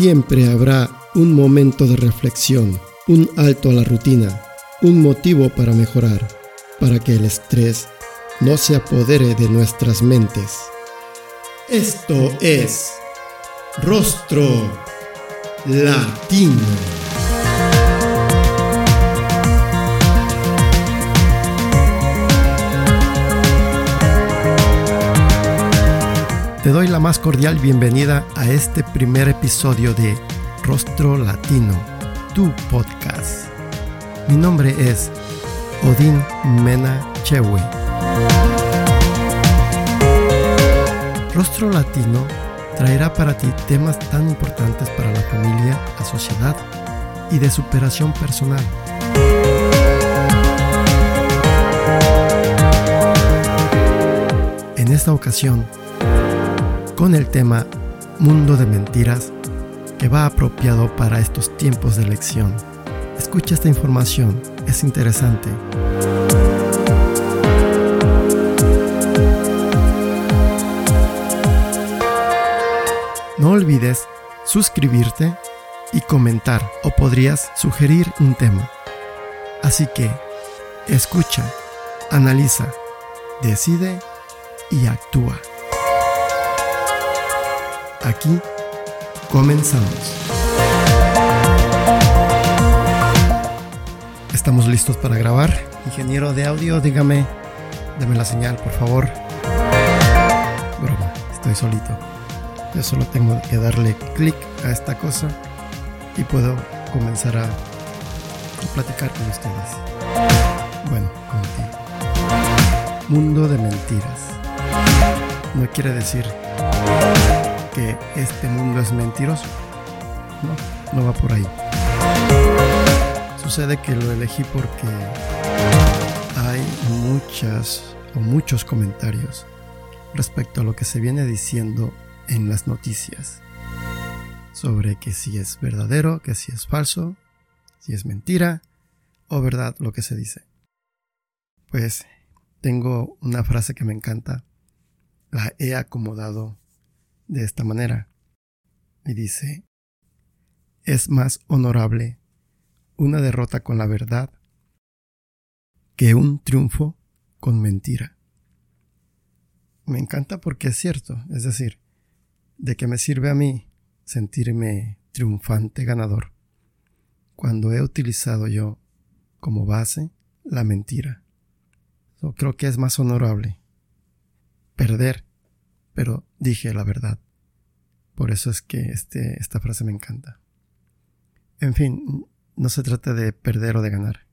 Siempre habrá un momento de reflexión, un alto a la rutina, un motivo para mejorar, para que el estrés no se apodere de nuestras mentes. Esto es Rostro Latino. Más cordial bienvenida a este primer episodio de Rostro Latino, tu podcast. Mi nombre es Odín Mena Chewe. Rostro Latino traerá para ti temas tan importantes para la familia, la sociedad y de superación personal. En esta ocasión, con el tema Mundo de Mentiras que va apropiado para estos tiempos de elección. Escucha esta información, es interesante. No olvides suscribirte y comentar o podrías sugerir un tema. Así que, escucha, analiza, decide y actúa. Aquí comenzamos. Estamos listos para grabar. Ingeniero de audio, dígame, dame la señal, por favor. Broma, estoy solito. Yo solo tengo que darle clic a esta cosa y puedo comenzar a, platicar con ustedes. Bueno, contigo. Mundo de mentiras. No quiere decir que este mundo es mentiroso. No, no va por ahí. Sucede que lo elegí porque hay muchas o muchos comentarios respecto a lo que se viene diciendo en las noticias sobre que si es verdadero, que si es falso, si es mentira o verdad lo que se dice. Pues tengo una frase que me encanta, la he acomodado de esta manera. Y dice, es más honorable una derrota con la verdad que un triunfo con mentira. Me encanta porque es cierto, es decir, de que me sirve a mí sentirme triunfante ganador cuando he utilizado yo como base la mentira. Yo creo que es más honorable perder pero dije la verdad. Por eso es que este, esta frase me encanta. En fin, no se trata de perder o de ganar.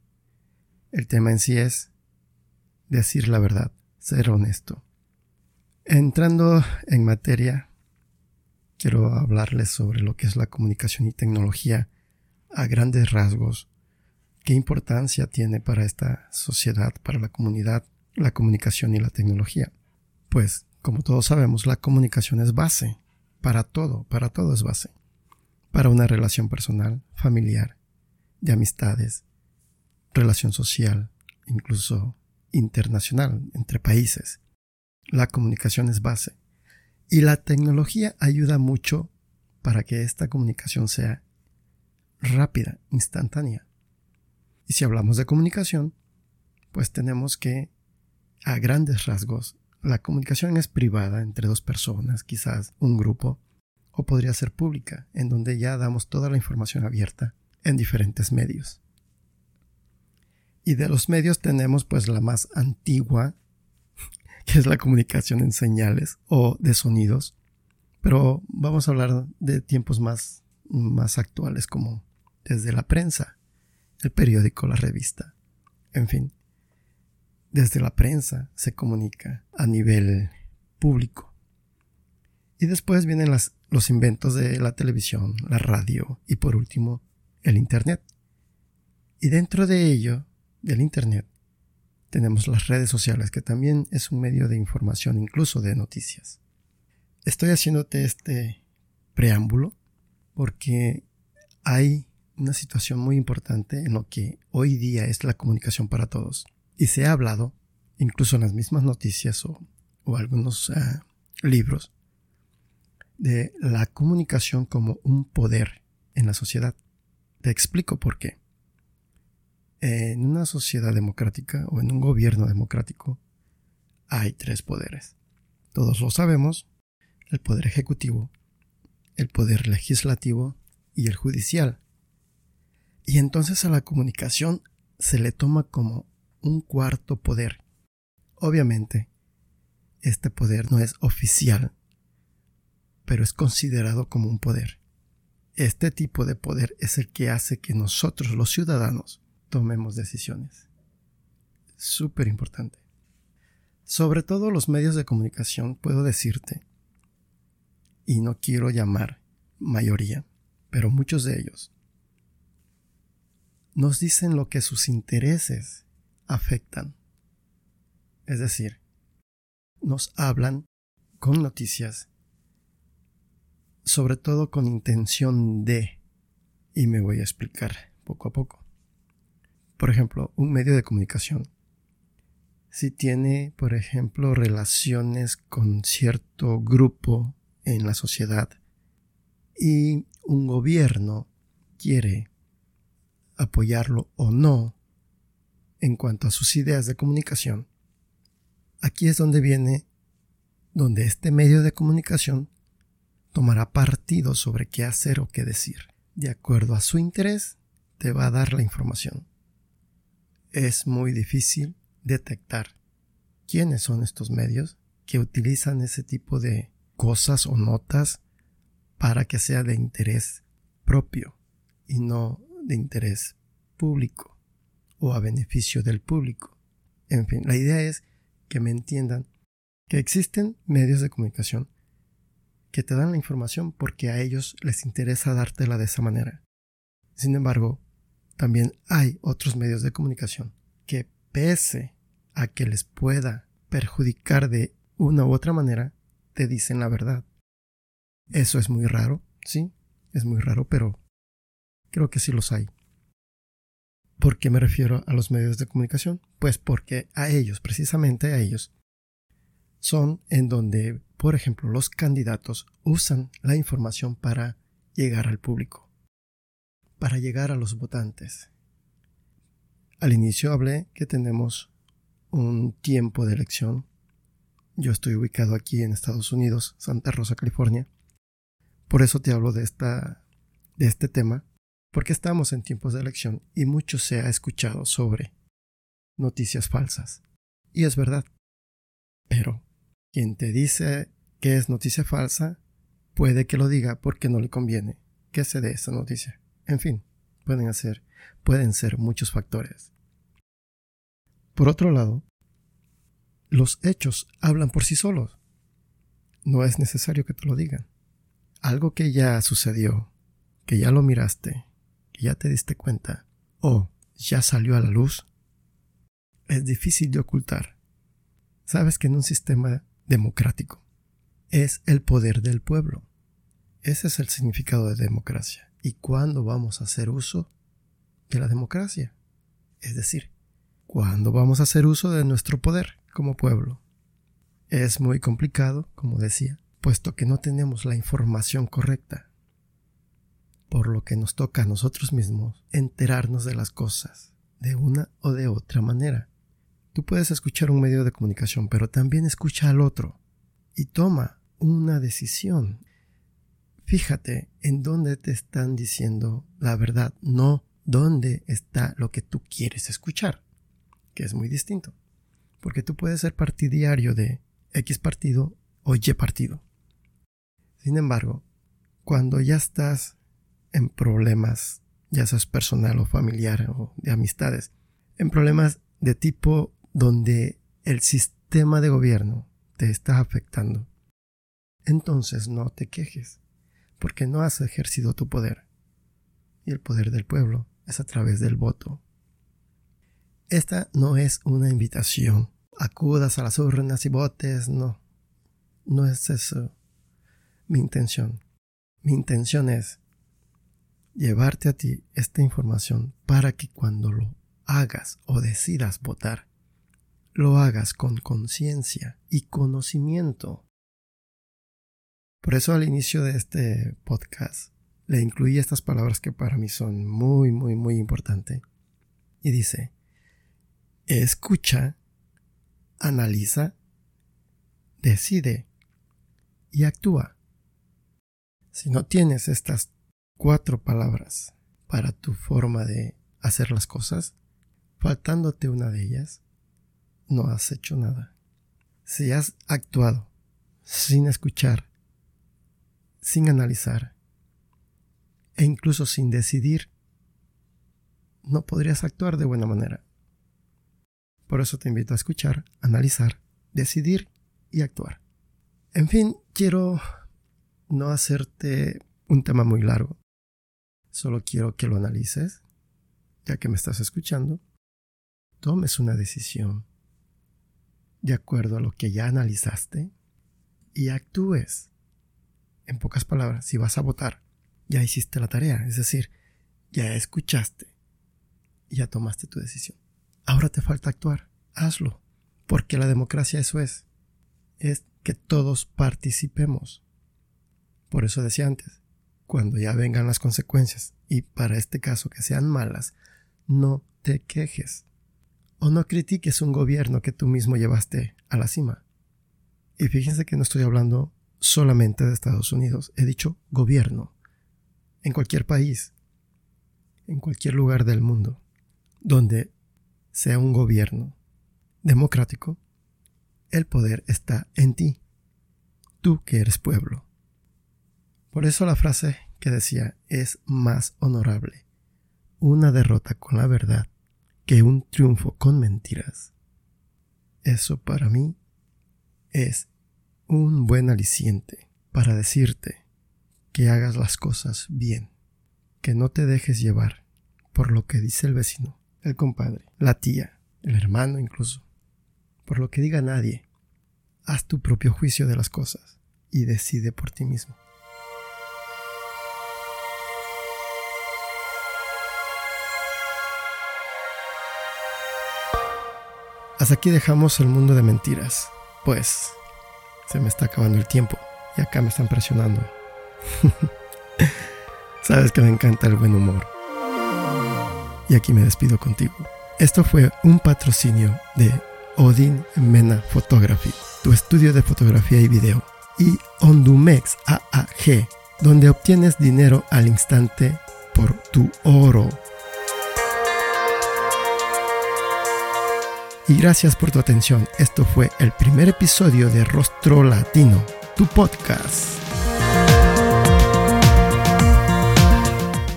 El tema en sí es decir la verdad, ser honesto. Entrando en materia, quiero hablarles sobre lo que es la comunicación y tecnología a grandes rasgos. ¿Qué importancia tiene para esta sociedad, para la comunidad, la comunicación y la tecnología? Pues como todos sabemos, la comunicación es base. Para todo, para todo es base. Para una relación personal, familiar, de amistades, relación social, incluso internacional, entre países. La comunicación es base. Y la tecnología ayuda mucho para que esta comunicación sea rápida, instantánea. Y si hablamos de comunicación, pues tenemos que, a grandes rasgos, la comunicación es privada entre dos personas, quizás un grupo, o podría ser pública, en donde ya damos toda la información abierta en diferentes medios. Y de los medios tenemos pues la más antigua, que es la comunicación en señales o de sonidos, pero vamos a hablar de tiempos más, más actuales como desde la prensa, el periódico, la revista, en fin desde la prensa se comunica a nivel público. Y después vienen los inventos de la televisión, la radio y por último el Internet. Y dentro de ello, del Internet, tenemos las redes sociales, que también es un medio de información, incluso de noticias. Estoy haciéndote este preámbulo porque hay una situación muy importante en lo que hoy día es la comunicación para todos. Y se ha hablado, incluso en las mismas noticias o, algunos ah, libros, de la comunicación como un poder en la sociedad. Te explico por qué. En una sociedad democrática o en un gobierno democrático hay tres poderes. Todos lo sabemos, el poder ejecutivo, el poder legislativo y el judicial. Y entonces a la comunicación se le toma como un cuarto poder. Obviamente, este poder no es oficial, pero es considerado como un poder. Este tipo de poder es el que hace que nosotros, los ciudadanos, tomemos decisiones. Súper importante. Sobre todo los medios de comunicación, puedo decirte, y no quiero llamar mayoría, pero muchos de ellos, nos dicen lo que sus intereses afectan. Es decir, nos hablan con noticias, sobre todo con intención de, y me voy a explicar poco a poco. Por ejemplo, un medio de comunicación, si tiene, por ejemplo, relaciones con cierto grupo en la sociedad y un gobierno quiere apoyarlo o no en cuanto a sus ideas de comunicación, aquí es donde viene donde este medio de comunicación tomará partido sobre qué hacer o qué decir. De acuerdo a su interés, te va a dar la información. Es muy difícil detectar quiénes son estos medios que utilizan ese tipo de cosas o notas para que sea de interés propio y no de interés público o a beneficio del público. En fin, la idea es que me entiendan que existen medios de comunicación que te dan la información porque a ellos les interesa dártela de esa manera. Sin embargo, también hay otros medios de comunicación que pese a que les pueda perjudicar de una u otra manera, te dicen la verdad. Eso es muy raro, sí, es muy raro, pero creo que sí los hay. ¿Por qué me refiero a los medios de comunicación? Pues porque a ellos, precisamente a ellos, son en donde, por ejemplo, los candidatos usan la información para llegar al público, para llegar a los votantes. Al inicio hablé que tenemos un tiempo de elección. Yo estoy ubicado aquí en Estados Unidos, Santa Rosa, California. Por eso te hablo de esta de este tema, porque estamos en tiempos de elección y mucho se ha escuchado sobre noticias falsas. Y es verdad. Pero quien te dice que es noticia falsa, puede que lo diga porque no le conviene que se dé esa noticia. En fin, pueden hacer, pueden ser muchos factores. Por otro lado, los hechos hablan por sí solos. No es necesario que te lo digan. Algo que ya sucedió, que ya lo miraste, ya te diste cuenta, o ya salió a la luz, es difícil de ocultar. Sabes que en un sistema democrático. Es el poder del pueblo. Ese es el significado de democracia. ¿Y cuándo vamos a hacer uso de la democracia? Es decir, ¿cuándo vamos a hacer uso de nuestro poder como pueblo? Es muy complicado, como decía, puesto que no tenemos la información correcta, por lo que nos toca a nosotros mismos enterarnos de las cosas de una o de otra manera. Tú puedes escuchar un medio de comunicación, pero también escucha al otro y toma una decisión. Fíjate en dónde te están diciendo la verdad, no dónde está lo que tú quieres escuchar, que es muy distinto. Porque tú puedes ser partidario de X partido o Y partido. Sin embargo, cuando ya estás en problemas, ya seas personal o familiar o de amistades, en problemas de tipo donde el sistema de gobierno te está afectando, entonces no te quejes, porque no has ejercido tu poder. Y el poder del pueblo es a través del voto. Esta no es una invitación. Acudas a las urnas y votes, no. No es eso mi intención. Mi intención es llevarte a ti esta información para que cuando lo hagas o decidas votar, lo hagas con conciencia y conocimiento. Por eso al inicio de este podcast le incluí estas palabras que para mí son muy, muy, muy importantes. Y dice, escucha, analiza, decide y actúa. Si no tienes estas cuatro palabras para tu forma de hacer las cosas, faltándote una de ellas, no has hecho nada. Si has actuado sin escuchar, sin analizar, e incluso sin decidir, no podrías actuar de buena manera. Por eso te invito a escuchar, analizar, decidir y actuar. En fin, quiero no hacerte un tema muy largo. Solo quiero que lo analices, ya que me estás escuchando. Tomes una decisión de acuerdo a lo que ya analizaste y actúes. En pocas palabras, si vas a votar, ya hiciste la tarea, es decir, ya escuchaste, ya tomaste tu decisión. Ahora te falta actuar, hazlo, porque la democracia eso es, es que todos participemos. Por eso decía antes, cuando ya vengan las consecuencias, y para este caso que sean malas, no te quejes. O no critiques un gobierno que tú mismo llevaste a la cima. Y fíjense que no estoy hablando solamente de Estados Unidos, he dicho gobierno en cualquier país, en cualquier lugar del mundo, donde sea un gobierno democrático, el poder está en ti, tú que eres pueblo. Por eso la frase que decía es más honorable una derrota con la verdad que un triunfo con mentiras. Eso para mí es un buen aliciente para decirte que hagas las cosas bien, que no te dejes llevar por lo que dice el vecino, el compadre, la tía, el hermano incluso, por lo que diga nadie. Haz tu propio juicio de las cosas y decide por ti mismo. Hasta aquí dejamos el mundo de mentiras, pues se me está acabando el tiempo y acá me están presionando. Sabes que me encanta el buen humor. Y aquí me despido contigo. Esto fue un patrocinio de Odin Mena Photography, tu estudio de fotografía y video, y Ondumex AAG, donde obtienes dinero al instante por tu oro. Y gracias por tu atención. Esto fue el primer episodio de Rostro Latino, tu podcast.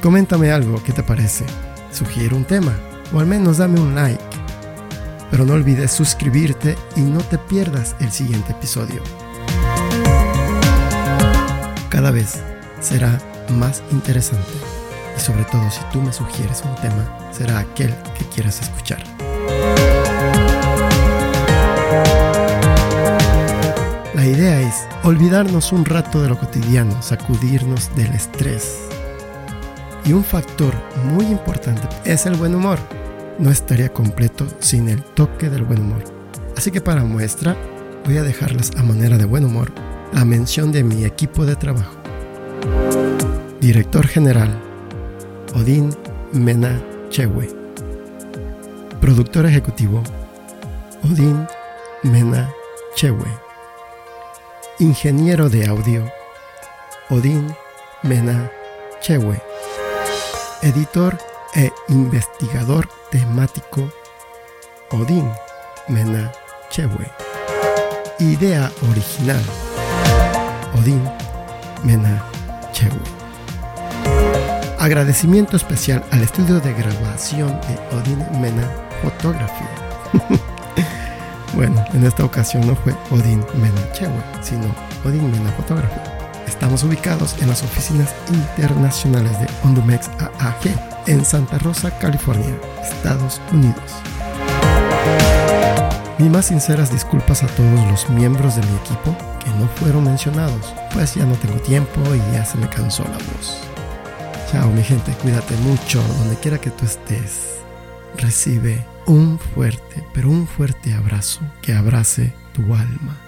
Coméntame algo, ¿qué te parece? Sugiere un tema o al menos dame un like. Pero no olvides suscribirte y no te pierdas el siguiente episodio. Cada vez será más interesante y sobre todo si tú me sugieres un tema, será aquel que quieras escuchar. La idea es olvidarnos un rato de lo cotidiano, sacudirnos del estrés y un factor muy importante es el buen humor. No estaría completo sin el toque del buen humor. Así que para muestra, voy a dejarles a manera de buen humor la mención de mi equipo de trabajo. Director General, Odín Mena Chewe. Productor Ejecutivo, Odín Mena Chewe. Ingeniero de audio, Odín Mena Chewe editor e investigador temático Odín Mena Chewe. Idea original Odín Mena Chewe. Agradecimiento especial al estudio de grabación de Odín Mena Photography. bueno, en esta ocasión no fue Odín Mena sino Odín Mena Photography. Estamos ubicados en las oficinas internacionales de Ondumex AAG en Santa Rosa, California, Estados Unidos. Mis más sinceras disculpas a todos los miembros de mi equipo que no fueron mencionados, pues ya no tengo tiempo y ya se me cansó la voz. Chao mi gente, cuídate mucho donde quiera que tú estés. Recibe un fuerte, pero un fuerte abrazo que abrace tu alma.